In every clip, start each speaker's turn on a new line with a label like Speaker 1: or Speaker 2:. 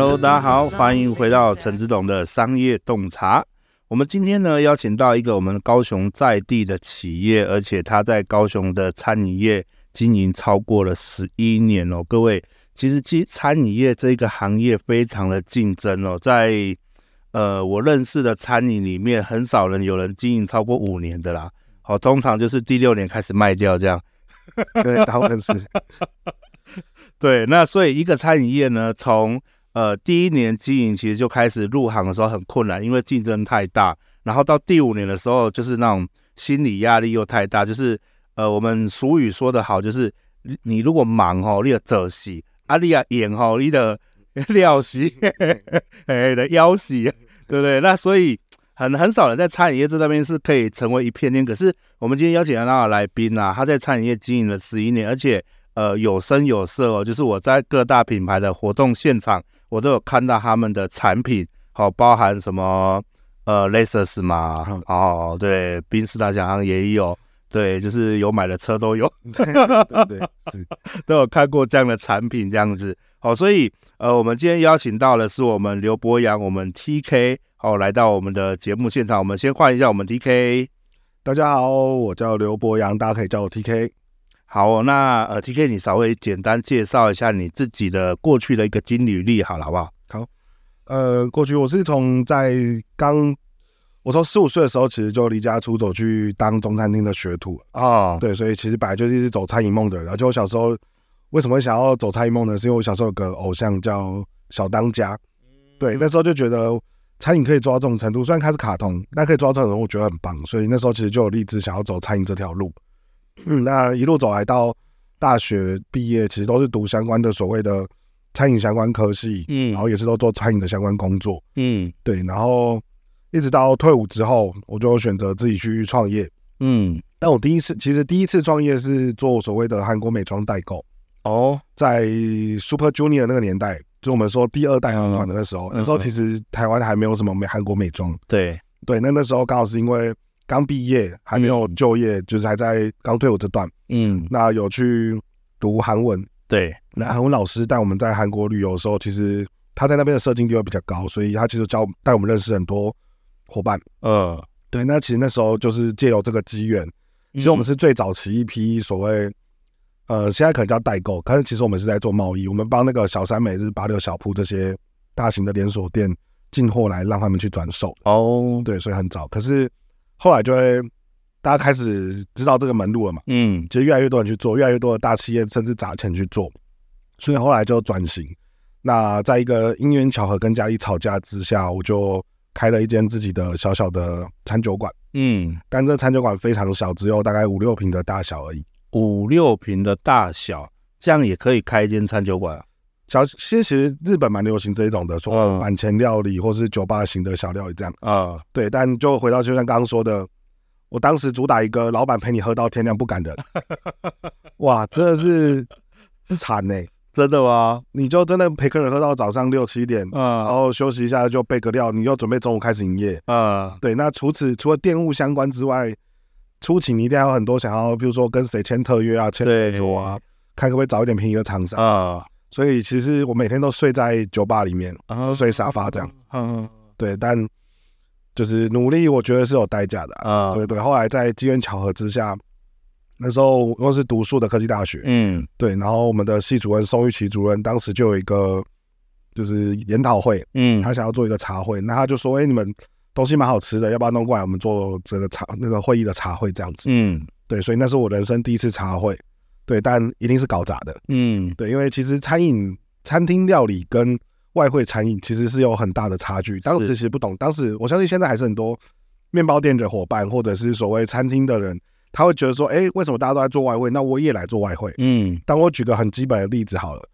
Speaker 1: Hello，大家好，欢迎回到陈志董的商业洞察。我们今天呢，邀请到一个我们高雄在地的企业，而且他在高雄的餐饮业经营超过了十一年哦。各位，其实其实餐饮业这个行业非常的竞争哦，在呃我认识的餐饮里面，很少人有人经营超过五年的啦。好，通常就是第六年开始卖掉这样。
Speaker 2: 对，大部分是。
Speaker 1: 对，那所以一个餐饮业呢，从呃第一年经营其实就开始入行的时候很困难，因为竞争太大。然后到第五年的时候，就是那种心理压力又太大，就是呃我们俗语说的好，就是你如果忙哦，你的责喜，啊你啊演哦，你的料喜，哎的腰喜，对不对？那所以很很少人在餐饮业这边是可以成为一片天。可是我们今天邀请到那个来宾啊，他在餐饮业经营了十一年，而且。呃，有声有色哦，就是我在各大品牌的活动现场，我都有看到他们的产品，好，包含什么呃，Lexus 嘛，哦，对，宾士大奖行也有，对，就是有买的车都有，
Speaker 2: 对对对，是。
Speaker 1: 都有看过这样的产品这样子，好，所以呃，我们今天邀请到的是我们刘博洋，我们 TK，好，来到我们的节目现场，我们先换一下我们 TK，
Speaker 2: 大家好，我叫刘博洋，大家可以叫我 TK。
Speaker 1: 好，那呃，TK，你稍微简单介绍一下你自己的过去的一个经历历，好了，好不好？
Speaker 2: 好，呃，过去我是从在刚我从十五岁的时候，其实就离家出走去当中餐厅的学徒
Speaker 1: 哦。
Speaker 2: 对，所以其实本来就是一直走餐饮梦的人。而且我小时候为什么会想要走餐饮梦呢？是因为我小时候有个偶像叫小当家。对，那时候就觉得餐饮可以做到这种程度，虽然开始卡通，但可以做到这种程度，我觉得很棒。所以那时候其实就有立志想要走餐饮这条路。嗯，那一路走来到大学毕业，其实都是读相关的所谓的餐饮相关科系，嗯，然后也是都做餐饮的相关工作，
Speaker 1: 嗯，
Speaker 2: 对，然后一直到退伍之后，我就选择自己去创业，
Speaker 1: 嗯，
Speaker 2: 但我第一次其实第一次创业是做所谓的韩国美妆代购，
Speaker 1: 哦，
Speaker 2: 在 Super Junior 那个年代，就我们说第二代韩团的那时候，嗯、那时候其实台湾还没有什么美韩国美妆，
Speaker 1: 对，
Speaker 2: 对，那那时候刚好是因为。刚毕业还没有就业，嗯、就是还在刚退伍这段。
Speaker 1: 嗯，
Speaker 2: 那有去读韩文。
Speaker 1: 对，
Speaker 2: 那韩文老师带我们在韩国旅游的时候，其实他在那边的社经地位比较高，所以他其实教带我们认识很多伙伴。
Speaker 1: 呃，
Speaker 2: 对，那其实那时候就是借由这个机缘，其实我们是最早期一批所谓，呃，现在可能叫代购，可是其实我们是在做贸易，我们帮那个小三美日、八六小铺这些大型的连锁店进货来让他们去转售。
Speaker 1: 哦，
Speaker 2: 对，所以很早，可是。后来就会大家开始知道这个门路了嘛，
Speaker 1: 嗯，
Speaker 2: 其实越来越多人去做，越来越多的大企业甚至砸钱去做，所以后来就转型。那在一个因缘巧合跟家里吵架之下，我就开了一间自己的小小的餐酒馆，
Speaker 1: 嗯，
Speaker 2: 但这餐酒馆非常小，只有大概五六平的大小而已。
Speaker 1: 五六平的大小，这样也可以开一间餐酒馆？
Speaker 2: 小其实日本蛮流行这一种的，说板前料理或是酒吧型的小料理这样
Speaker 1: 啊，嗯、
Speaker 2: 对。但就回到就像刚刚说的，我当时主打一个老板陪你喝到天亮不赶人，哇，真的是惨呢、欸，
Speaker 1: 真的吗？
Speaker 2: 你就真的陪客人喝到早上六七点，
Speaker 1: 嗯，
Speaker 2: 然后休息一下就备个料，你又准备中午开始营业，
Speaker 1: 嗯，
Speaker 2: 对。那除此除了店务相关之外，出勤你一定要有很多想要，比如说跟谁签特约啊，签合作啊，看可不可以找一点便宜的厂商
Speaker 1: 啊。嗯
Speaker 2: 所以其实我每天都睡在酒吧里面，然后睡沙发这样子。
Speaker 1: 嗯，
Speaker 2: 对，但就是努力，我觉得是有代价的。
Speaker 1: 啊，
Speaker 2: 对对。后来在机缘巧合之下，那时候我是读书的科技大学。
Speaker 1: 嗯，
Speaker 2: 对。然后我们的系主任宋玉琪主任当时就有一个就是研讨会，
Speaker 1: 嗯，
Speaker 2: 他想要做一个茶会，那他就说：“哎，你们东西蛮好吃的，要不要弄过来我们做这个茶那个会议的茶会这样子？”
Speaker 1: 嗯，
Speaker 2: 对。所以那是我人生第一次茶会。对，但一定是搞砸的。
Speaker 1: 嗯，
Speaker 2: 对，因为其实餐饮、餐厅料理跟外汇餐饮其实是有很大的差距。当时其实不懂，当时我相信现在还是很多面包店的伙伴或者是所谓餐厅的人，他会觉得说：“哎，为什么大家都在做外汇？那我也来做外汇。”
Speaker 1: 嗯，
Speaker 2: 但我举个很基本的例子好了，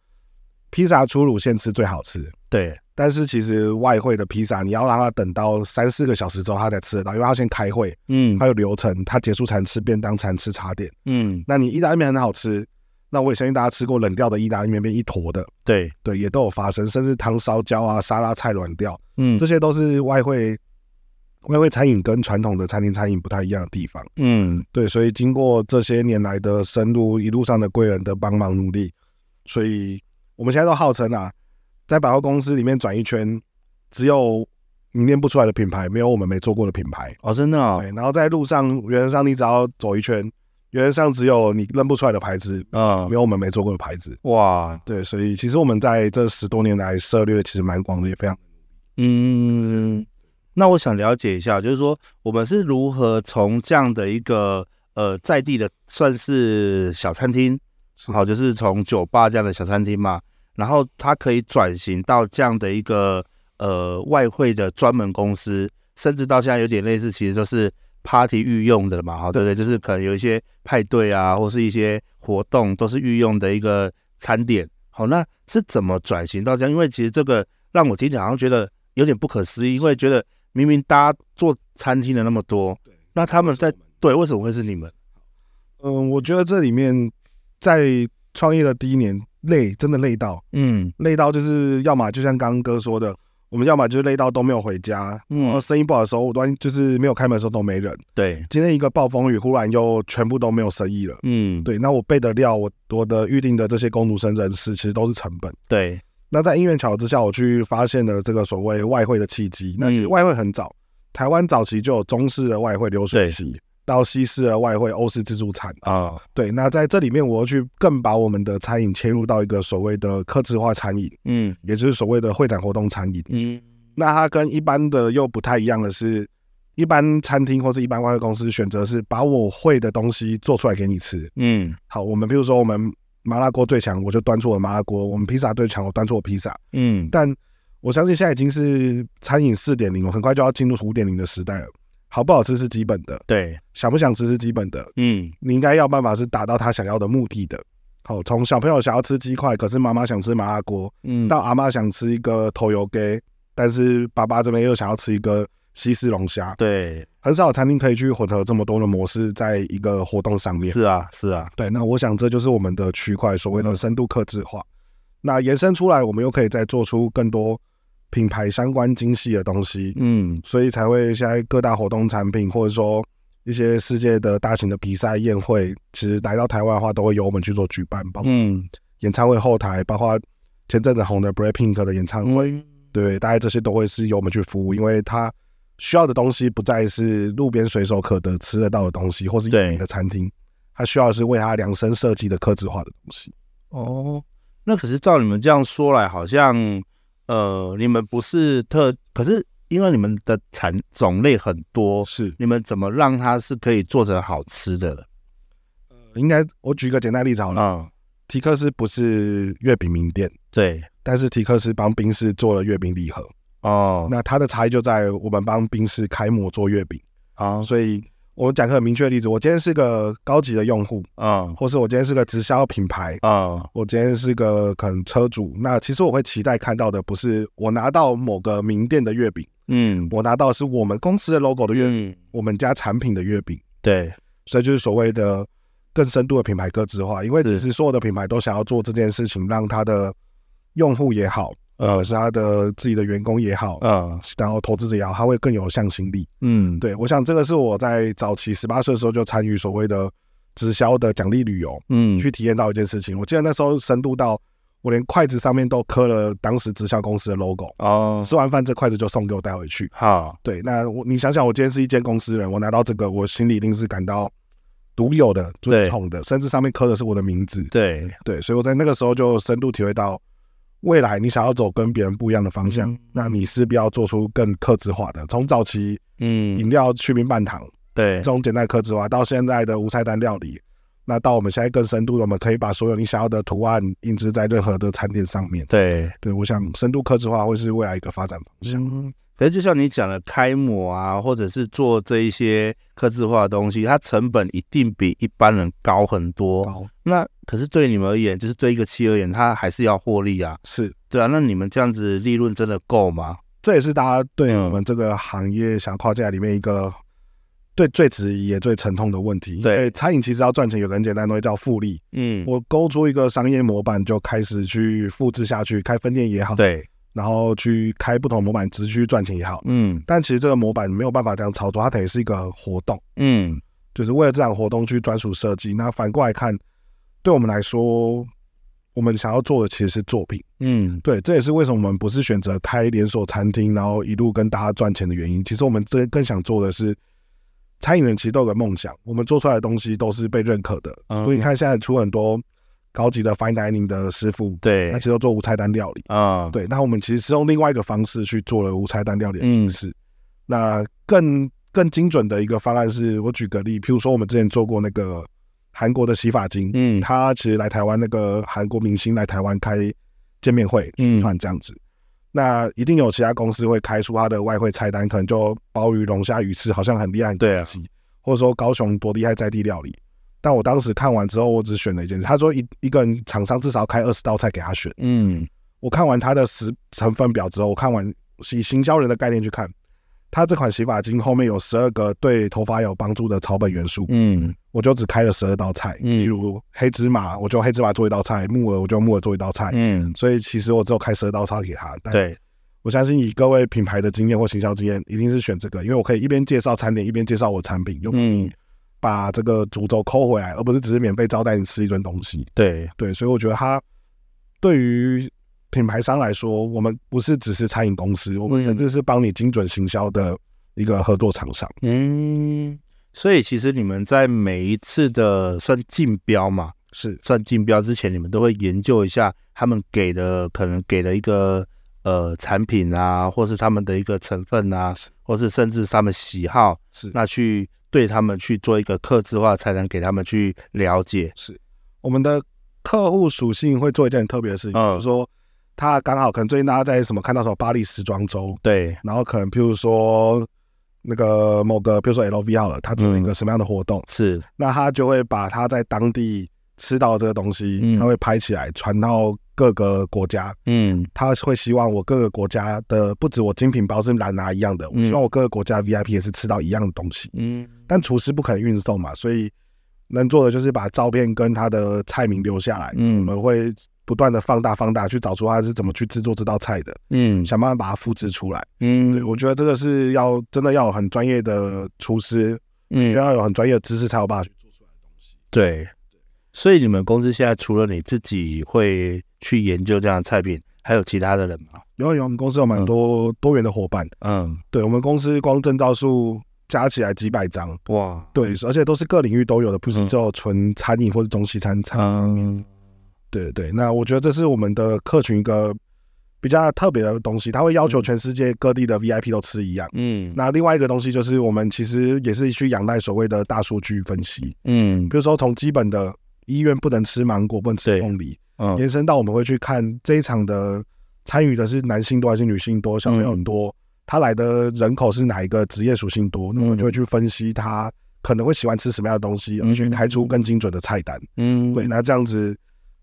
Speaker 2: 披萨出炉现吃最好吃。
Speaker 1: 对。
Speaker 2: 但是其实外汇的披萨，你要让他等到三四个小时之后，他才吃得到，因为他先开会，
Speaker 1: 嗯，
Speaker 2: 他有流程，他结束才能吃便当，才能吃茶点，
Speaker 1: 嗯。
Speaker 2: 那你意大利面很好吃，那我也相信大家吃过冷掉的意大利面变一坨的，
Speaker 1: 对。
Speaker 2: 对，也都有发生，甚至汤烧焦啊、沙拉菜软掉，
Speaker 1: 嗯，
Speaker 2: 这些都是外汇外汇餐饮跟传统的餐厅餐饮不太一样的地方，
Speaker 1: 嗯，
Speaker 2: 对，所以经过这些年来的深入，一路上的贵人的帮忙努力，所以我们现在都号称啊。在百货公司里面转一圈，只有你念不出来的品牌，没有我们没做过的品牌
Speaker 1: 哦，真的哦。
Speaker 2: 对，然后在路上，原则上你只要走一圈，原则上只有你认不出来的牌子，嗯，没有我们没做过的牌子。
Speaker 1: 哇，
Speaker 2: 对，所以其实我们在这十多年来涉猎其实蛮广的，也非常
Speaker 1: 嗯。那我想了解一下，就是说我们是如何从这样的一个呃在地的算是小餐厅，好，就是从酒吧这样的小餐厅嘛，然后它可以转型到这样的一个呃外汇的专门公司，甚至到现在有点类似，其实就是 party 御用的嘛，哈，对不对？就是可能有一些派对啊，或是一些活动都是御用的一个餐点。好，那是怎么转型到这样？因为其实这个让我听起来好像觉得有点不可思议，因为觉得。明明大家做餐厅的那么多，那他们在对，为什么会是你们？
Speaker 2: 嗯，我觉得这里面在创业的第一年累，真的累到，嗯，累到就是要么就像刚刚哥说的，我们要么就是累到都没有回家，嗯，然后生意不好的时候，我端就是没有开门的时候都没人，
Speaker 1: 对，
Speaker 2: 今天一个暴风雨，忽然又全部都没有生意了，嗯，对，那我备的料，我我的预定的这些工读生人士，其实都是成本，
Speaker 1: 对。
Speaker 2: 那在因缘巧合之下，我去发现了这个所谓外汇的契机。那其实外汇很早，台湾早期就有中式的外汇流水席，到西式的外汇欧式自助餐啊。对，那在这里面，我要去更把我们的餐饮切入到一个所谓的客制化餐饮，嗯，也就是所谓的会展活动餐饮。嗯，那它跟一般的又不太一样的是，一般餐厅或是一般外汇公司选择是把我会的东西做出来给你吃。嗯，好，我们比如说我们。麻辣锅最强，我就端出我麻辣锅。我们披萨最强，我端出我披萨。嗯，但我相信现在已经是餐饮四点零，我很快就要进入五点零的时代了。好不好吃是基本的，
Speaker 1: 对，
Speaker 2: 想不想吃是基本的。嗯，你应该要办法是达到他想要的目的的。好，从小朋友想要吃鸡块，可是妈妈想吃麻辣锅，嗯，到阿妈想吃一个头油鸡，但是爸爸这边又想要吃一个。西式龙虾，
Speaker 1: 对，
Speaker 2: 很少有餐厅可以去混合这么多的模式，在一个活动上面。
Speaker 1: 是啊，是啊，
Speaker 2: 对。那我想这就是我们的区块，所谓的深度克制化。嗯、那延伸出来，我们又可以再做出更多品牌相关精细的东西。嗯，所以才会现在各大活动产品，或者说一些世界的大型的比赛宴会，其实来到台湾的话，都会由我们去做举办，包括演唱会后台，包括前阵子红的 BLACKPINK 的演唱会，嗯、对，大概这些都会是由我们去服务，因为它。需要的东西不再是路边随手可得吃得到的东西，或是有名的餐厅，他需要的是为他量身设计的客制化的东西。
Speaker 1: 哦，那可是照你们这样说来，好像呃，你们不是特，可是因为你们的产种类很多，
Speaker 2: 是
Speaker 1: 你们怎么让它是可以做成好吃的？
Speaker 2: 呃，应该我举个简单例子好了，嗯，提克斯不是月饼名店，
Speaker 1: 对，
Speaker 2: 但是提克斯帮冰室做了月饼礼盒。哦，那它的差异就在我们帮冰室开模做月饼啊，所以我讲个很明确的例子，我今天是个高级的用户啊，或是我今天是个直销品牌啊，我今天是个可能车主，那其实我会期待看到的不是我拿到某个名店的月饼，嗯，我拿到是我们公司的 logo 的月饼，我们家产品的月饼，
Speaker 1: 对，
Speaker 2: 所以就是所谓的更深度的品牌个制化，因为其实所有的品牌都想要做这件事情，让它的用户也好。呃，是他的自己的员工也好，嗯，然后投资者也好，他会更有向心力。嗯，对，我想这个是我在早期十八岁的时候就参与所谓的直销的奖励旅游，嗯，去体验到一件事情。我记得那时候深度到我连筷子上面都刻了当时直销公司的 logo。哦，吃完饭这筷子就送给我带回去。好，对，那我你想想，我今天是一间公司人，我拿到这个，我心里一定是感到独有的、尊崇的，甚至上面刻的是我的名字。对对，所以我在那个时候就深度体会到。未来你想要走跟别人不一样的方向，嗯、那你势必要做出更克制化的。从早期，嗯，饮料去冰半糖，对，这种简单克制化，到现在的无菜单料理，那到我们现在更深度的，我们可以把所有你想要的图案印制在任何的餐点上面。对，对，我想深度克制化会是未来一个发展方向。嗯
Speaker 1: 可是就像你讲的开模啊，或者是做这一些刻字化的东西，它成本一定比一般人高很多。高那可是对你们而言，就是对一个企业而言，它还是要获利啊。
Speaker 2: 是
Speaker 1: 对啊，那你们这样子利润真的够吗？
Speaker 2: 这也是大家对我们这个行业想跨界里面一个对最质疑也最沉痛的问题。对，餐饮其实要赚钱，有个很简单的东西叫复利。嗯，我勾出一个商业模板，就开始去复制下去，开分店也好。对。然后去开不同模板，只是去赚钱也好，嗯，但其实这个模板没有办法这样操作，它等于是一个活动，嗯，就是为了这场活动去专属设计。那反过来看，对我们来说，我们想要做的其实是作品。
Speaker 1: 嗯，
Speaker 2: 对，这也是为什么我们不是选择开连锁餐厅，然后一路跟大家赚钱的原因。其实我们这更想做的是，餐饮人其实都有个梦想，我们做出来的东西都是被认可的。嗯、所以你看现在出很多高级的 fine dining 的师傅，
Speaker 1: 对，
Speaker 2: 他其实都做无菜单料理
Speaker 1: 啊。
Speaker 2: 对，那我们其实是用另外一个方式去做了无菜单料理的形式。嗯、那更更精准的一个方案是，我举个例，譬如说我们之前做过那个。韩国的洗发精，嗯，他其实来台湾，那个韩国明星来台湾开见面会宣传这样子，嗯、那一定有其他公司会开出他的外汇菜单，可能就鲍鱼、龙虾、鱼翅，好像很厉害，对啊，或者说高雄多厉害在地料理。但我当时看完之后，我只选了一件事，他说一一个人厂商至少开二十道菜给他选，嗯，我看完他的十成分表之后，我看完以行销人的概念去看。他这款洗发精后面有十二个对头发有帮助的草本元素，嗯，我就只开了十二道菜，嗯，比如黑芝麻，我就黑芝麻做一道菜；木耳，我就木耳做一道菜，嗯，所以其实我只有开十二道菜给他。对，我相信以各位品牌的经验或行销经验，一定是选这个，因为我可以一边介绍餐点，一边介绍我产品，又可以把这个主轴抠回来，而不是只是免费招待你吃一顿东西。对对，所以我觉得它对于。品牌商来说，我们不是只是餐饮公司，我们甚至是帮你精准行销的一个合作厂商。
Speaker 1: 嗯，所以其实你们在每一次的算竞标嘛，
Speaker 2: 是
Speaker 1: 算竞标之前，你们都会研究一下他们给的可能给的一个呃产品啊，或是他们的一个成分啊，或是甚至他们喜好，
Speaker 2: 是
Speaker 1: 那去对他们去做一个客制化，才能给他们去了解。
Speaker 2: 是。我们的客户属性会做一件很特别的事情，嗯、比如说。他刚好可能最近大家在什么看到什么巴黎时装周，
Speaker 1: 对，
Speaker 2: 然后可能譬如说那个某个，比如说 LV 好了，他做了一个什么样的活动，
Speaker 1: 嗯、是，
Speaker 2: 那他就会把他在当地吃到这个东西，嗯、他会拍起来传到各个国家，嗯，他会希望我各个国家的不止我精品包是拿拿一样的，我希望我各个国家 VIP 也是吃到一样的东西，嗯，但厨师不可能运送嘛，所以能做的就是把照片跟他的菜名留下来，嗯，我们会。不断的放大放大，去找出他是怎么去制作这道菜的，嗯，想办法把它复制出来，嗯，我觉得这个是要真的要有很专业的厨师，嗯，需要有很专业的知识才有办法去做出来的东西。
Speaker 1: 对，所以你们公司现在除了你自己会去研究这样的菜品，还有其他的人吗？
Speaker 2: 有有，我们公司有蛮多多元的伙伴，嗯，对，我们公司光证照数加起来几百张，哇，对，而且都是各领域都有的，不是只有纯餐饮或者中西餐餐方面。嗯。对对，那我觉得这是我们的客群一个比较特别的东西，他会要求全世界各地的 VIP 都吃一样。嗯，那另外一个东西就是我们其实也是去仰赖所谓的大数据分析。嗯，比如说从基本的医院不能吃芒果，不能吃凤梨，嗯，延伸到我们会去看这一场的参与的是男性多还是女性多，小朋友很多，嗯、他来的人口是哪一个职业属性多，那我们就会去分析他可能会喜欢吃什么样的东西，而去开出更精准的菜单。嗯，对，那这样子。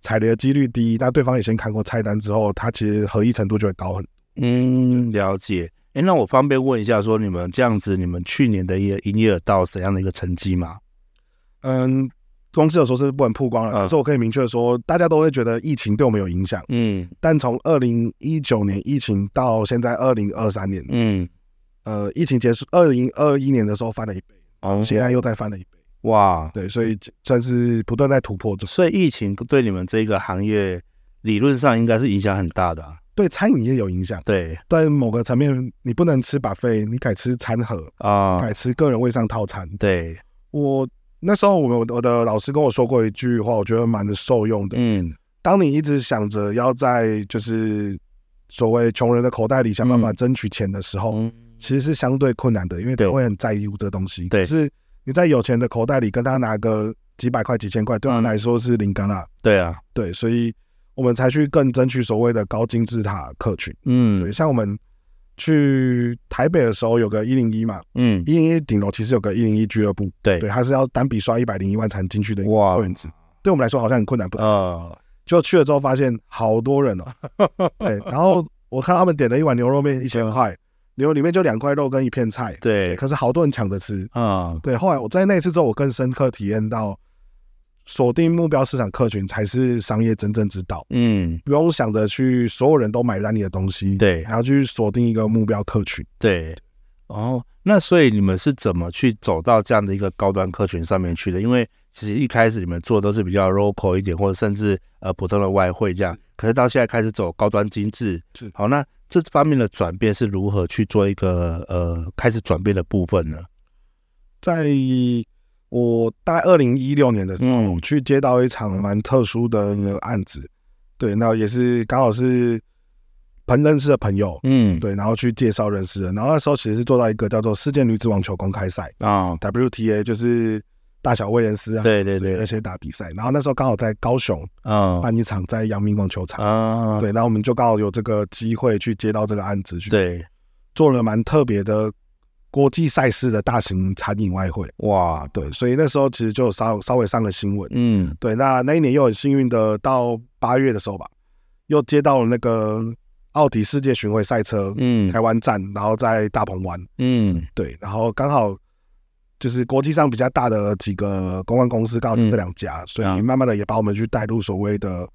Speaker 2: 踩雷的几率低，那对方也先看过菜单之后，他其实合意程度就会高很多。
Speaker 1: 嗯，了解。哎、欸，那我方便问一下，说你们这样子，你们去年的一个营业额到怎样的一个成绩吗？
Speaker 2: 嗯，公司有时候是不能曝光的，可是我可以明确的说，大家都会觉得疫情对我们有影响。嗯，但从二零一九年疫情到现在二零二三年，嗯，呃，疫情结束，二零二一年的时候翻了一倍，哦，现在又再翻了一倍。哇，对，所以算是不断在突破中。
Speaker 1: 所以疫情对你们这个行业理论上应该是影响很大的啊。
Speaker 2: 对餐饮业有影响。对，在某个层面，你不能吃 buffet，你改吃餐盒啊，改吃个人位上套餐。
Speaker 1: 对，
Speaker 2: 我那时候，我们我的老师跟我说过一句话，我觉得蛮受用的。嗯，当你一直想着要在就是所谓穷人的口袋里想办法争取钱的时候，嗯，其实是相对困难的，因为他会很在意这个东西。对，可是。你在有钱的口袋里跟他拿个几百块、几千块，对他来说是零干啦。
Speaker 1: 对啊，
Speaker 2: 对，所以我们才去更争取所谓的高金字塔客群。嗯，对，像我们去台北的时候，有个一零一嘛，嗯，一零一顶楼其实有个一零一俱乐部，对，对，它是要单笔刷一百零一万才能进去的一个会员制。对我们来说好像很困难，不啊，就去了之后发现好多人哦，对，然后我看他们点了一碗牛肉面一千块。牛里面就两块肉跟一片菜，对，可是好多人抢着吃啊。嗯、对，后来我在那一次之后，我更深刻体验到，锁定目标市场客群才是商业真正之道。嗯，不用想着去所有人都买单你的东西，对，还要去锁定一个目标客群。
Speaker 1: 对，哦，那所以你们是怎么去走到这样的一个高端客群上面去的？因为其实一开始你们做都是比较 local 一点，或者甚至呃普通的外汇这样，可是到现在开始走高端精致，
Speaker 2: 是
Speaker 1: 好，那这方面的转变是如何去做一个呃开始转变的部分呢？
Speaker 2: 在我大概二零一六年的时候，
Speaker 1: 嗯。
Speaker 2: 去接到一场蛮特殊的案子，对，那也是刚好是朋认识的朋友，
Speaker 1: 嗯，
Speaker 2: 对，然后去介绍认识的，然后那时候其实是做到一个叫做世界女子网球公开赛
Speaker 1: 啊
Speaker 2: ，WTA 就是大小威廉斯啊，
Speaker 1: 对对对
Speaker 2: 那些打比赛，然后那时候刚好在高雄
Speaker 1: 啊。
Speaker 2: 办一场在阳明网球场，
Speaker 1: 啊，
Speaker 2: 对，然后我们就刚好有这个机会去接到这个案子，去
Speaker 1: 对，
Speaker 2: 做了蛮特别的国际赛事的大型餐饮外汇。
Speaker 1: 哇，
Speaker 2: 对，所以那时候其实就稍稍微上了新闻。
Speaker 1: 嗯
Speaker 2: 对，那那一年又很幸运的，到八月的时候吧，又接到了那个奥迪世界巡回赛车
Speaker 1: 嗯
Speaker 2: 台湾站，然后在大鹏湾。
Speaker 1: 嗯
Speaker 2: 对，然后刚好就是国际上比较大的几个公关公司，刚好就这两家，所以慢慢的也把我们去带入所谓的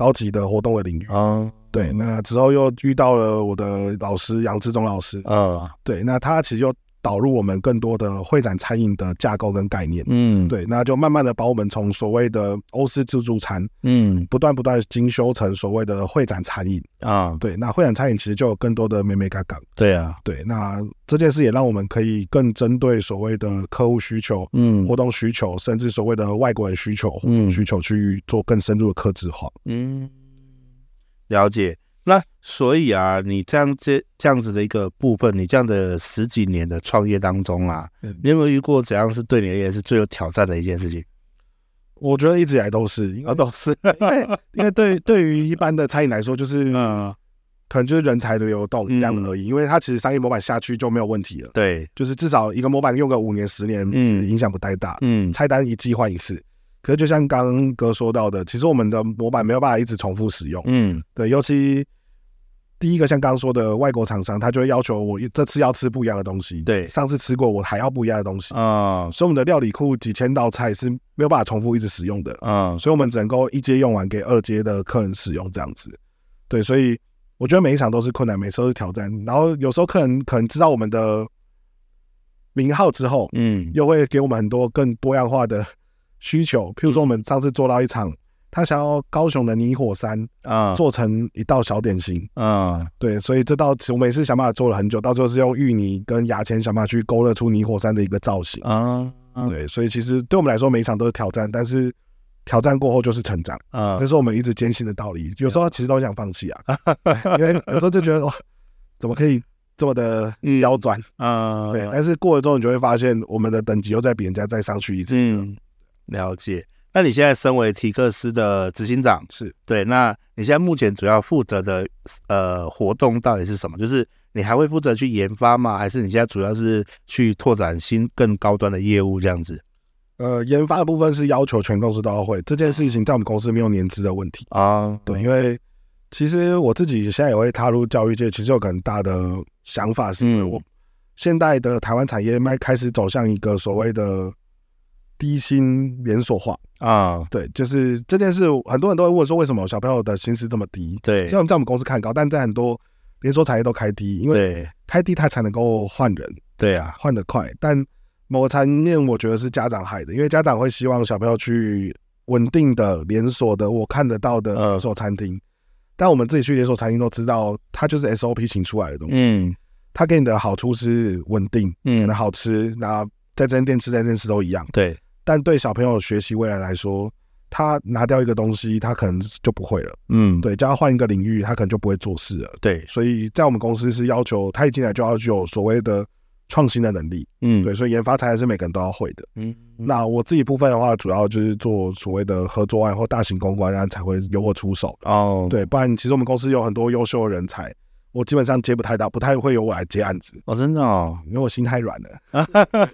Speaker 2: 高级的活动的领域。
Speaker 1: 啊，
Speaker 2: 对，那之后又遇到了我的老师杨志忠老师。
Speaker 1: 嗯
Speaker 2: 对，那他其实又导入我们更多的会展餐饮的架构跟概念。
Speaker 1: 嗯，
Speaker 2: 对，那就慢慢的把我们从所谓的欧式自助餐，
Speaker 1: 嗯
Speaker 2: 不断不断精修成所谓的会展餐饮。
Speaker 1: 啊，
Speaker 2: 对，那会展餐饮其实就有更多的美美嘎嘎。
Speaker 1: 对啊，
Speaker 2: 对，那这件事也让我们可以更针对所谓的客户需求、
Speaker 1: 嗯
Speaker 2: 活动需求，甚至所谓的外国人需求、
Speaker 1: 嗯
Speaker 2: 需求去做更深入的客制化。
Speaker 1: 嗯，了解。那所以啊，你这样这这样子的一个部分，你这样的十几年的创业当中啊，
Speaker 2: 嗯
Speaker 1: 你有没有遇过怎样是对你而言是最有挑战的一件事情？
Speaker 2: 我觉得一直以来都是，因为
Speaker 1: 啊，都是，
Speaker 2: 因为因为对对于一般的餐饮来说，就是
Speaker 1: 嗯，
Speaker 2: 可能就是人才的流动
Speaker 1: 嗯
Speaker 2: 这样而已。因为它其实商业模板下去就没有问题了，
Speaker 1: 对，
Speaker 2: 就是至少一个模板用个五年十年，
Speaker 1: 嗯
Speaker 2: 影响不太大。
Speaker 1: 嗯
Speaker 2: 菜单一季换一次，可是就像刚刚哥说到的，其实我们的模板没有办法一直重复使用。
Speaker 1: 嗯
Speaker 2: 对，尤其第一个像刚刚说的外国厂商，他就会要求我这次要吃不一样的东西。
Speaker 1: 对
Speaker 2: 上次吃过我还要不一样的东西。
Speaker 1: 啊
Speaker 2: 所以我们的料理库几千道菜是没有办法重复一直使用的。
Speaker 1: 啊
Speaker 2: 所以我们只能够一阶用完给二阶的客人使用这样子。对，所以我觉得每一场都是困难，每次都是挑战。然后有时候客人可能知道我们的名号之后，
Speaker 1: 嗯
Speaker 2: 又会给我们很多更多样化的需求。譬如说，我们上次做到一场，他想要高雄的泥火山
Speaker 1: 啊
Speaker 2: 做成一道小点心。
Speaker 1: 啊
Speaker 2: 对，所以这道我们也是想办法做了很久，到最后是用芋泥跟牙签想办法去勾勒出泥火山的一个造型。
Speaker 1: 啊啊
Speaker 2: 对，所以其实对我们来说每一场都是挑战，但是挑战过后就是成长。
Speaker 1: 啊
Speaker 2: 这是我们一直坚信的道理。有时候其实都想放弃啊，因为有时候就觉得哇，怎么可以这么的刁钻？
Speaker 1: 啊
Speaker 2: 对，但是过了之后，你就会发现我们的等级又再比人家再上去一次。
Speaker 1: 嗯，了解。那你现在身为提克斯的执行长，
Speaker 2: 是
Speaker 1: 对，那你现在目前主要负责的呃活动到底是什么？就是你还会负责去研发吗？还是你现在主要是去拓展新更高端的业务这样子？
Speaker 2: 呃，研发的部分是要求全公司都要会这件事情，在我们公司没有年资的问题。
Speaker 1: 啊，
Speaker 2: 对，因为其实我自己现在也会踏入教育界，其实有个很大的想法，是因为
Speaker 1: 嗯
Speaker 2: 我现代的台湾产业迈开始走向一个所谓的低薪连锁化。
Speaker 1: 啊，
Speaker 2: 对，就是这件事，很多人都会问说，为什么小朋友的薪资这么低？
Speaker 1: 对
Speaker 2: 虽然我们在我们公司看高，但在很多连锁产业都开低，因
Speaker 1: 为
Speaker 2: 开低它才能够换人，
Speaker 1: 对啊，
Speaker 2: 换得快。但某个层面，我觉得是家长害的，因为家长会希望小朋友去稳定的连锁的我看得到的连锁餐厅。但我们自己去连锁餐厅都知道，它就是 SOP 请出来的东西。
Speaker 1: 嗯
Speaker 2: 它给你的好处是稳定，可
Speaker 1: 嗯
Speaker 2: 能，好吃，那在这间店吃，在这吃都一样。
Speaker 1: 对，
Speaker 2: 但对小朋友学习未来来说，他拿掉一个东西，他可能就不会了。
Speaker 1: 嗯，
Speaker 2: 对，叫他换一个领域，他可能就不会做事了。
Speaker 1: 对，
Speaker 2: 所以在我们公司是要求他一进来就要具有所谓的创新的能力。
Speaker 1: 嗯，
Speaker 2: 对，所以研发才是每个人都要会的。
Speaker 1: 嗯，
Speaker 2: 那我自己部分的话，主要就是做所谓的合作案或大型公关案才会由我出手。
Speaker 1: 哦，
Speaker 2: 对，不然其实我们公司有很多优秀的人才，我基本上接不太到，不太会由我来接案子，
Speaker 1: 哦，真的哦，
Speaker 2: 因为我心太软了。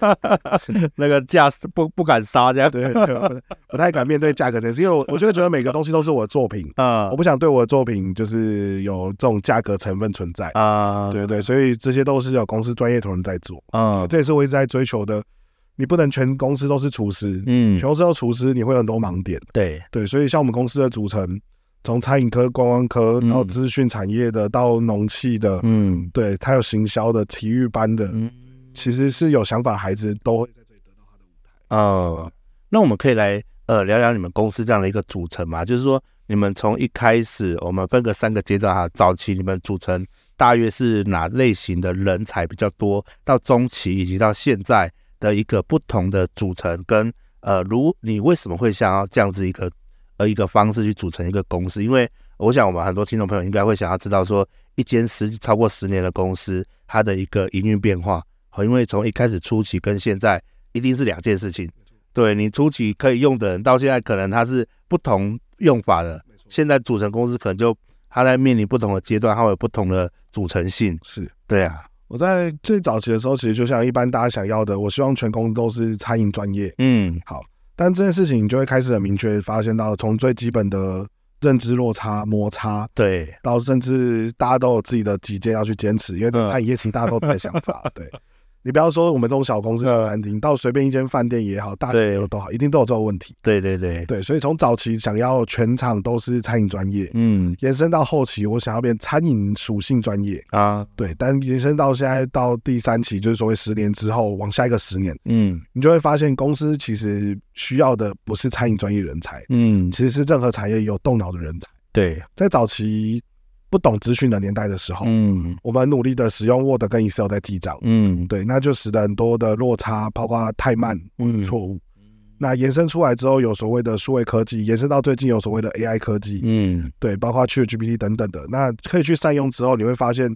Speaker 1: 那个价不不敢杀这样，
Speaker 2: 对，对不不太敢面对价格这件事，因为我我就会觉得每个东西都是我的作品，
Speaker 1: 啊
Speaker 2: 我不想对我的作品就是有这种价格成分存在。
Speaker 1: 啊，
Speaker 2: 对对，所以这些都是有公司专业同仁在做，
Speaker 1: 啊，
Speaker 2: 这也是我一直在追求的。你不能全公司都是厨师，
Speaker 1: 嗯
Speaker 2: 全，公司都厨师，你会有很多盲点。
Speaker 1: 对，
Speaker 2: 对，所以像我们公司的组成，从餐饮科、观光科，
Speaker 1: 嗯
Speaker 2: 然后资讯产业的，到农企的，
Speaker 1: 嗯
Speaker 2: 对，它有行销的、体育班的，
Speaker 1: 嗯，
Speaker 2: 其实是有想法的孩子都会在这里得到他的舞台。
Speaker 1: 哦，那我们可以来呃聊聊你们公司这样的一个组成嘛？就是说，你们从一开始，我们分个三个阶段哈，早期你们组成大约是哪类型的人才比较多？到中期以及到现在的一个不同的组成，跟呃，如你为什么会想要这样子一个呃一个方式去组成一个公司？因为我想我们很多听众朋友应该会想要知道说，一间十超过十年的公司，它的一个营运变化。好因为从一开始初期跟现在一定是两件事情，对，你初期可以用的人，到现在可能它是不同用法的。现在组成公司可能就它在面临不同的阶段，它会有不同的组成性。
Speaker 2: 是
Speaker 1: 对啊，
Speaker 2: 我在最早期的时候，其实就像一般大家想要的，我希望全公司都是餐饮专业。
Speaker 1: 嗯，
Speaker 2: 好，但这件事情你就会开始很明确发现到，从最基本的认知落差摩擦，
Speaker 1: 对，
Speaker 2: 到甚至大家都有自己的己见要去坚持，因为这餐饮业其实大家都在想法，嗯、对。你不要说我们这种小公司小餐厅，到随便一间饭店也好，大型也都好，一定都有这个问题。
Speaker 1: 对对对。
Speaker 2: 对，所以从早期想要全场都是餐饮专业，
Speaker 1: 嗯，
Speaker 2: 延伸到后期我想要变餐饮属性专业。
Speaker 1: 啊，
Speaker 2: 对，但延伸到现在到第三期，就是所谓十年之后往下一个十年，
Speaker 1: 嗯，
Speaker 2: 你就会发现公司其实需要的不是餐饮专业人才，
Speaker 1: 嗯，
Speaker 2: 其实是任何产业有动脑的人才。
Speaker 1: 对，
Speaker 2: 在早期。不懂资讯的年代的时候，
Speaker 1: 嗯，
Speaker 2: 我们很努力的使用 Word 跟 Excel 在记账，
Speaker 1: 嗯，
Speaker 2: 对，那就使得很多的落差，包括太慢，嗯，错误。
Speaker 1: 嗯、
Speaker 2: 那延伸出来之后，有所谓的数位科技，延伸到最近有所谓的 AI 科技，
Speaker 1: 嗯，
Speaker 2: 对，包括 ChatGPT 等等的，那可以去善用之后，你会发现，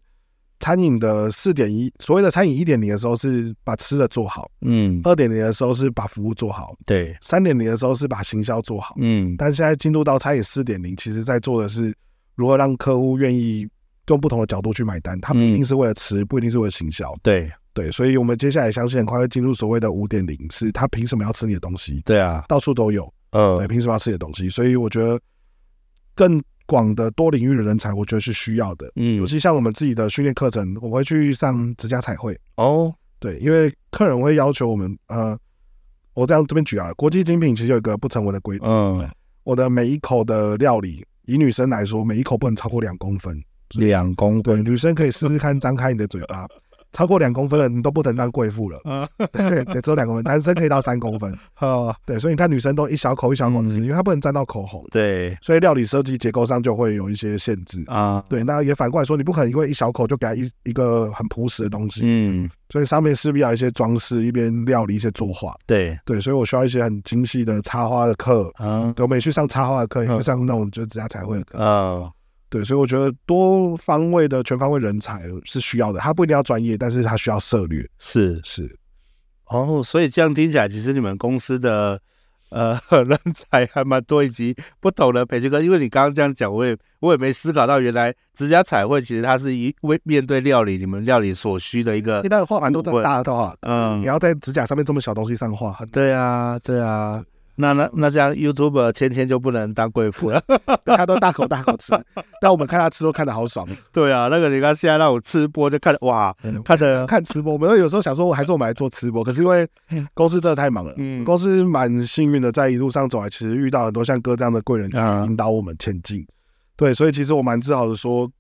Speaker 2: 餐饮的四点一，所谓的餐饮一点零的时候是把吃的做好，
Speaker 1: 嗯，
Speaker 2: 二点零的时候是把服务做好，
Speaker 1: 对，
Speaker 2: 三点零的时候是把行销做好，
Speaker 1: 嗯，
Speaker 2: 但现在进入到餐饮四点零，其实在做的是如何让客户愿意。用不同的角度去买单，他不一定是为了吃，嗯、不一定是为了行销。
Speaker 1: 对
Speaker 2: 对，所以我们接下来相信很快会进入所谓的五点零，是他凭什么要吃你的东西？
Speaker 1: 对啊，
Speaker 2: 到处都有。
Speaker 1: 嗯，
Speaker 2: 对，凭什么要吃你的东西？所以我觉得更广的多领域的人才，我觉得是需要的。
Speaker 1: 嗯，
Speaker 2: 尤其像我们自己的训练课程，我会去上指甲彩绘。
Speaker 1: 哦，
Speaker 2: 对，因为客人会要求我们，呃，我这样这边举啊，国际精品其实有一个不成文的规则。
Speaker 1: 嗯，
Speaker 2: 我的每一口的料理，以女生来说，每一口不能超过两公分。
Speaker 1: 两公
Speaker 2: 对，女生可以试试看张开你的嘴巴，超过两公分了你都不能当贵妇了。嗯，对，只有两公分，男生可以到三公分。啊，对，所以你看女生都一小口一小口吃，因为它不能沾到口红。
Speaker 1: 对，
Speaker 2: 所以料理设计结构上就会有一些限制啊。对，那也反过来说，你不可能因为一小口就给她一一个很朴实的东西。嗯，所以上面势必要一些装饰，一边料理一些作画。
Speaker 1: 对，
Speaker 2: 对，所以我需要一些很精细的插花的课。嗯，对，我们也去上插花的课，也去上那种就是职家彩绘的课。啊。对，所以我觉得多方位的全方位人才是需要的，他不一定要专业，但是他需要策略。
Speaker 1: 是是，哦，所以这样听起来，其实你们公司的呃 人才还蛮多，以及不同的培训课。因为你刚刚这样讲，我也我也没思考到，原来指甲彩绘其实它是一为面对料理，你们料理所需的一个。
Speaker 2: 现在画蛮多这么大的话，
Speaker 1: 嗯，
Speaker 2: 你要在指甲上面这么小东西上画，
Speaker 1: 对啊，对啊。那那那这样，YouTuber 天天就不能当贵妇了，
Speaker 2: 他都大口大口吃，但我们看他吃都看得好爽。
Speaker 1: 对啊，那个你看现在那种吃播就看哇，看着
Speaker 2: 看吃播，我们有时候想说，我还是我们来做吃播，可是因为公司真的太忙了，嗯，公司蛮幸运的，在一路上走来，其实遇到很多像哥这样的贵人去引导我们前进。对，所以其实我蛮自豪的说，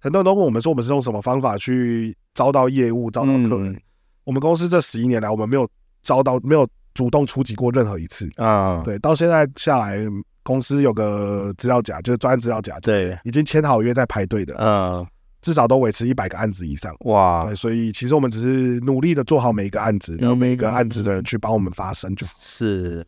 Speaker 2: 很多人都问我们说，我们是用什么方法去招到业务、招到客人？我们公司这十一年来，我们没有招到没有。主动出击过任何一次啊，对，到现在下来，公司有个资料夹，就是专案资料夹，
Speaker 1: 对，
Speaker 2: 已经签好约在排队的，嗯，至少都维持一百个案子以上，哇，对，所以其实我们只是努力的做好每一个案子，然后每一个案子的人去帮我们发声就好。
Speaker 1: 是。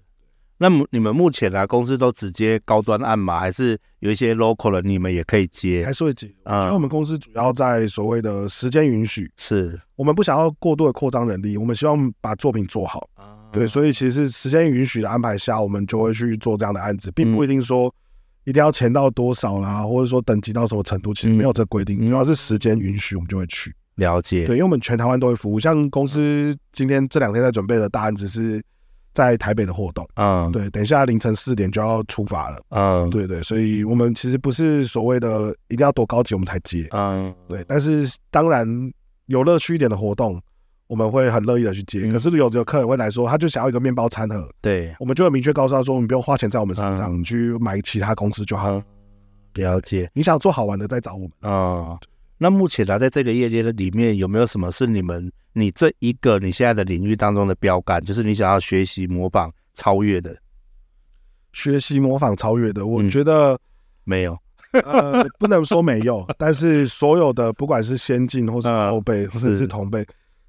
Speaker 1: 那么你们目前呢、啊，公司都只接高端案吗？还是有一些 local 的你们也可以接？
Speaker 2: 还是会接。嗯，因为我们公司主要在所谓的时间允许，
Speaker 1: 是
Speaker 2: 我们不想要过度的扩张人力，我们希望把作品做好。啊，对，所以其实时间允许的安排下，我们就会去做这样的案子，并不一定说一定要钱到多少啦，或者说等级到什么程度，其实没有这规定，主要是时间允许，我们就会去。
Speaker 1: 了解。
Speaker 2: 对，因为我们全台湾都会服务，像公司今天这两天在准备的大案子是。在台北的活动，嗯，对，等一下凌晨四点就要出发了，嗯，对对，所以我们其实不是所谓的一定要多高级我们才接，嗯，对，但是当然有乐趣一点的活动，我们会很乐意的去接。可是有的客人会来说，他就想要一个面包餐盒，
Speaker 1: 对，
Speaker 2: 我们就会明确告诉他说，你不用花钱在我们身上，你去买其他公司就好。
Speaker 1: 了解，
Speaker 2: 你想做好玩的再找我们。
Speaker 1: 嗯，那目前呢，在这个业界的里面，有没有什么是你们？你这一个你现在的领域当中的标杆，就是你想要学习模仿超越的？
Speaker 2: 学习模仿超越的，我觉
Speaker 1: 嗯、
Speaker 2: 得
Speaker 1: 没有。
Speaker 2: 呃，不能说没有，但是所有的不管是先进或是后辈、呃、或者是同辈，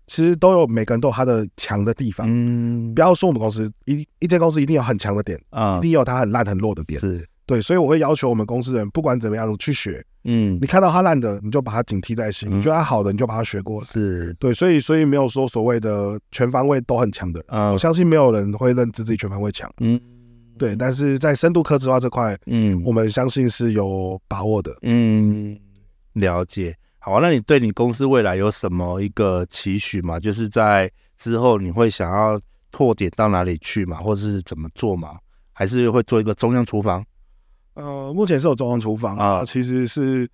Speaker 2: 其实都有每个人都有他的强的地方。嗯，不要说我们公司一一间公司一定有很强的点啊，呃、一定有他很烂很弱的点。
Speaker 1: 是
Speaker 2: 对，所以我会要求我们公司人不管怎么样去学。嗯，你看到他烂的，你就把他警惕在心；嗯、你觉得他好的，你就把他学过。
Speaker 1: 是
Speaker 2: 对，所以所以没有说所谓的全方位都很强的。嗯、呃，我相信没有人会认知自己全方位强。嗯。对，但是在深度科技化这块，嗯，我们相信是有把握的。
Speaker 1: 嗯，了解。好，那你对你公司未来有什么一个期许吗？就是在之后你会想要拓点到哪里去嘛？或者是怎么做吗？还是会做一个中央厨房？
Speaker 2: 呃，目前是有中央厨房啊，其实是。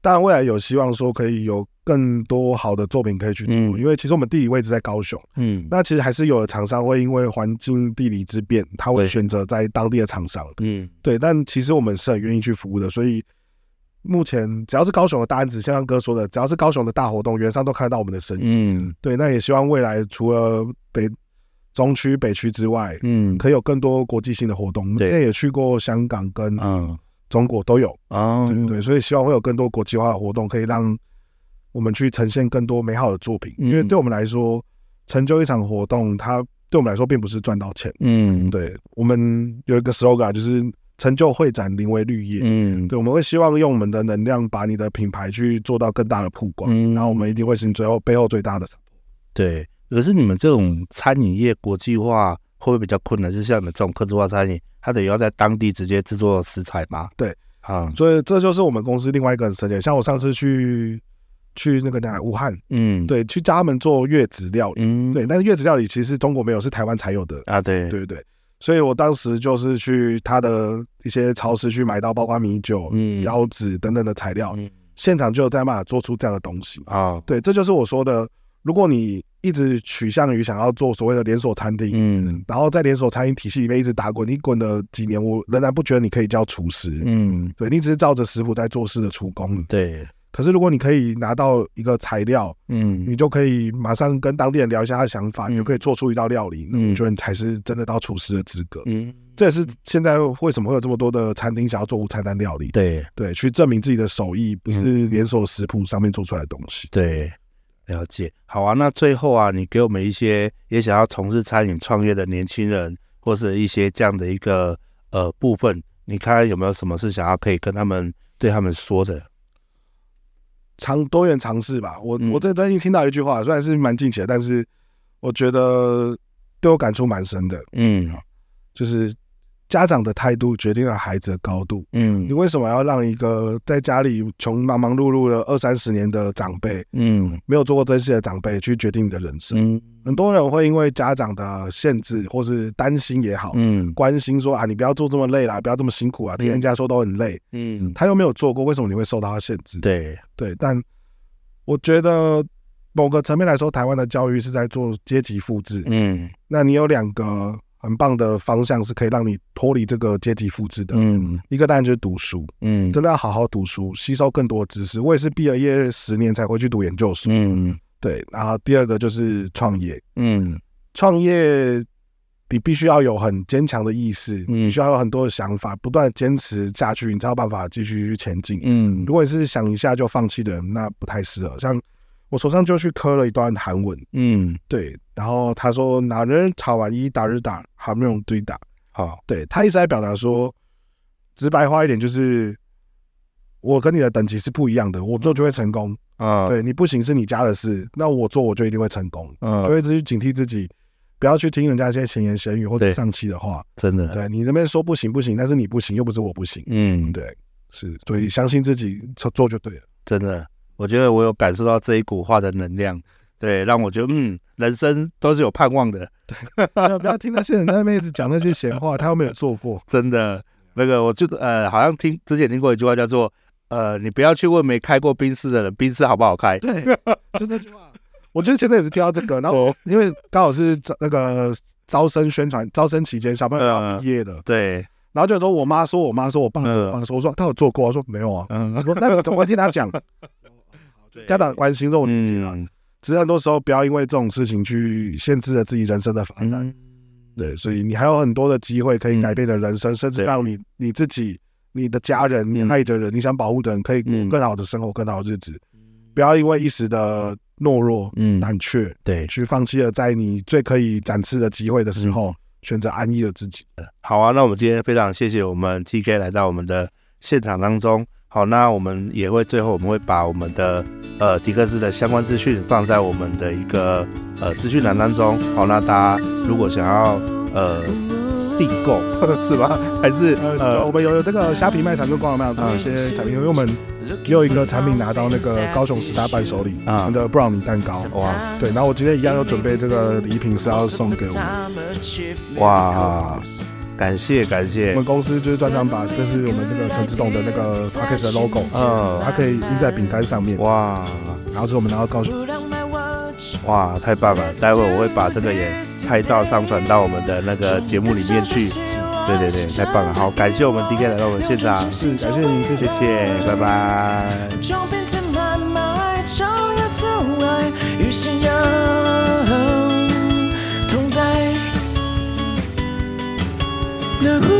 Speaker 2: 当然，未来有希望说可以有更多好的作品可以去做，嗯、因为其实我们地理位置在高雄，嗯，那其实还是有的厂商会因为环境地理之变，他会选择在当地的厂商，嗯，对。但其实我们是很愿意去服务的，所以目前只要是高雄的大案子，像刚哥说的，只要是高雄的大活动，原上都看得到我们的身影，嗯，对。那也希望未来除了北中区、北区之外，嗯，可以有更多国际性的活动。我们之前也去过香港跟嗯。中国都有啊，对对对，所以希望会有更多国际化的活动，可以让我们去呈现更多美好的作品。因为对我们来说，成就一场活动，它对我们来说并不是赚到钱。嗯，对，我们有一个 slogan 就是成就会展，临为绿叶。嗯，对，我们会希望用我们的能量，把你的品牌去做到更大的曝光。嗯，然后我们一定会是你最后背后最大的。
Speaker 1: 对，可是你们这种餐饮业国际化会不会比较困难？就像你们这种客制化餐饮。他得要在当地直接制作食材吗？
Speaker 2: 对，啊、嗯，所以这就是我们公司另外一个神点。像我上次去去那个哪武汉，嗯，对，去教他们做月子料理，嗯，对，但是月子料理其实中国没有，是台湾才有的
Speaker 1: 啊，对，
Speaker 2: 对对。所以我当时就是去他的一些超市去买到包括米酒、嗯，腰子等等的材料，嗯、现场就有在办法做出这样的东西啊。对，这就是我说的，如果你。一直取向于想要做所谓的连锁餐厅，嗯，然后在连锁餐饮体系里面一直打滚，你滚了几年，我仍然不觉得你可以叫厨师，嗯，对，你只是照着师傅在做事的厨工，
Speaker 1: 对。
Speaker 2: 可是如果你可以拿到一个材料，嗯，你就可以马上跟当地人聊一下他的想法，嗯、你就可以做出一道料理，那我觉得你才是真的到厨师的资格，嗯，这也是现在为什么会有这么多的餐厅想要做无菜单料理，
Speaker 1: 对。
Speaker 2: 对，去证明自己的手艺不是连锁食谱上面做出来的东西，
Speaker 1: 对。了解，好啊。那最后啊，你给我们一些也想要从事餐饮创业的年轻人，或是一些这样的一个呃部分，你看有没有什么是想要可以跟他们对他们说的？
Speaker 2: 尝多元尝试吧。我、嗯、我这最近听到一句话，虽然是蛮近期的，但是我觉得对我感触蛮深的。嗯，就是。家长的态度决定了孩子的高度。嗯，你为什么要让一个在家里穷忙忙碌碌了二三十年的长辈，嗯，没有做过珍惜的长辈去决定你的人生？嗯，很多人会因为家长的限制或是担心也好，嗯，关心说啊，你不要做这么累啦，不要这么辛苦啊，听人家说都很累。嗯，他又没有做过，为什么你会受到他限制？
Speaker 1: 对
Speaker 2: 对，但我觉得某个层面来说，台湾的教育是在做阶级复制。嗯，那你有两个。很棒的方向是可以让你脱离这个阶级复制的。嗯，一个当然就是读书，嗯，真的要好好读书，吸收更多的知识。我也是毕了业十年才回去读研究所。嗯，对。然后第二个就是创业，嗯，创业你必须要有很坚强的意识，嗯，你需要有很多的想法，不断坚持下去，你才有办法继续去前进。嗯，如果你是想一下就放弃的人，那不太适合。像。我手上就去刻了一段韩文，嗯，对，然后他说：“哪人吵完一打日打，还没有对打。”好，对，他一直在表达说，直白话一点就是，我跟你的等级是不一样的，我做就会成功啊。对，你不行是你家的事，那我做我就一定会成功。嗯，就一直去警惕自己，不要去听人家一些闲言闲语或者丧气的话。真的，对你那边说不行不行，但是你不行又不是我不行。嗯，对，是，所以相信自己做就对了。
Speaker 1: 真的。我觉得我有感受到这一股话的能量，对，让我觉得嗯，人生都是有盼望的。
Speaker 2: 对，不要听那些人在那边一直讲那些闲话，他又没有做过。
Speaker 1: 真的，那个我就呃，好像听之前听过一句话叫做呃，你不要去问没开过冰室的人，冰室好不好开。
Speaker 2: 对，就这句话。我觉得现在也是听到这个，然后因为刚好是那个招生宣传，招生期间小朋友要毕业了，
Speaker 1: 对，
Speaker 2: 然后就说我妈说我妈说我爸说我爸说，我说他有做过，我说没有啊，嗯，我说那怎么会听他讲？家长关心这种理解了，只是很多时候不要因为这种事情去限制了自己人生的发展。对，所以你还有很多的机会可以改变的人生，嗯、甚至让你你自己、你的家人、你爱的人、你想保护的人，可以过更好的生活、更好的日子。嗯、不要因为一时的懦弱、嗯、胆怯，对，去放弃了在你最可以展示的机会的时候，选择安逸了自己。
Speaker 1: 好啊，那我们今天非常谢谢我们 TK 来到我们的现场当中。好，那我们也会最后我们会把我们的呃迪克斯的相关资讯放在我们的一个呃资讯栏当中。好，那大家如果想要呃订购是吧？还是呃
Speaker 2: 我们有有这个虾皮卖场跟官网卖场有一些产品，因为我们也有一个产品拿到那个高雄十大伴手礼啊，我们的布朗尼蛋糕哇，对，然后我今天一样有准备这个礼品是要送给我们
Speaker 1: 哇。感谢感谢，
Speaker 2: 我们公司就是专门把这是我们那个陈志栋的那个 Podcast 的 logo，嗯，它可以印在饼干上面，哇，然后是我们拿到高雄，
Speaker 1: 哇，太棒了！待会我会把这个也拍照上传到我们的那个节目里面去，是，对对对，太棒了！好，感谢我们 DK 来到我们现场，
Speaker 2: 是，感谢您，谢谢，
Speaker 1: 谢谢，拜拜。Now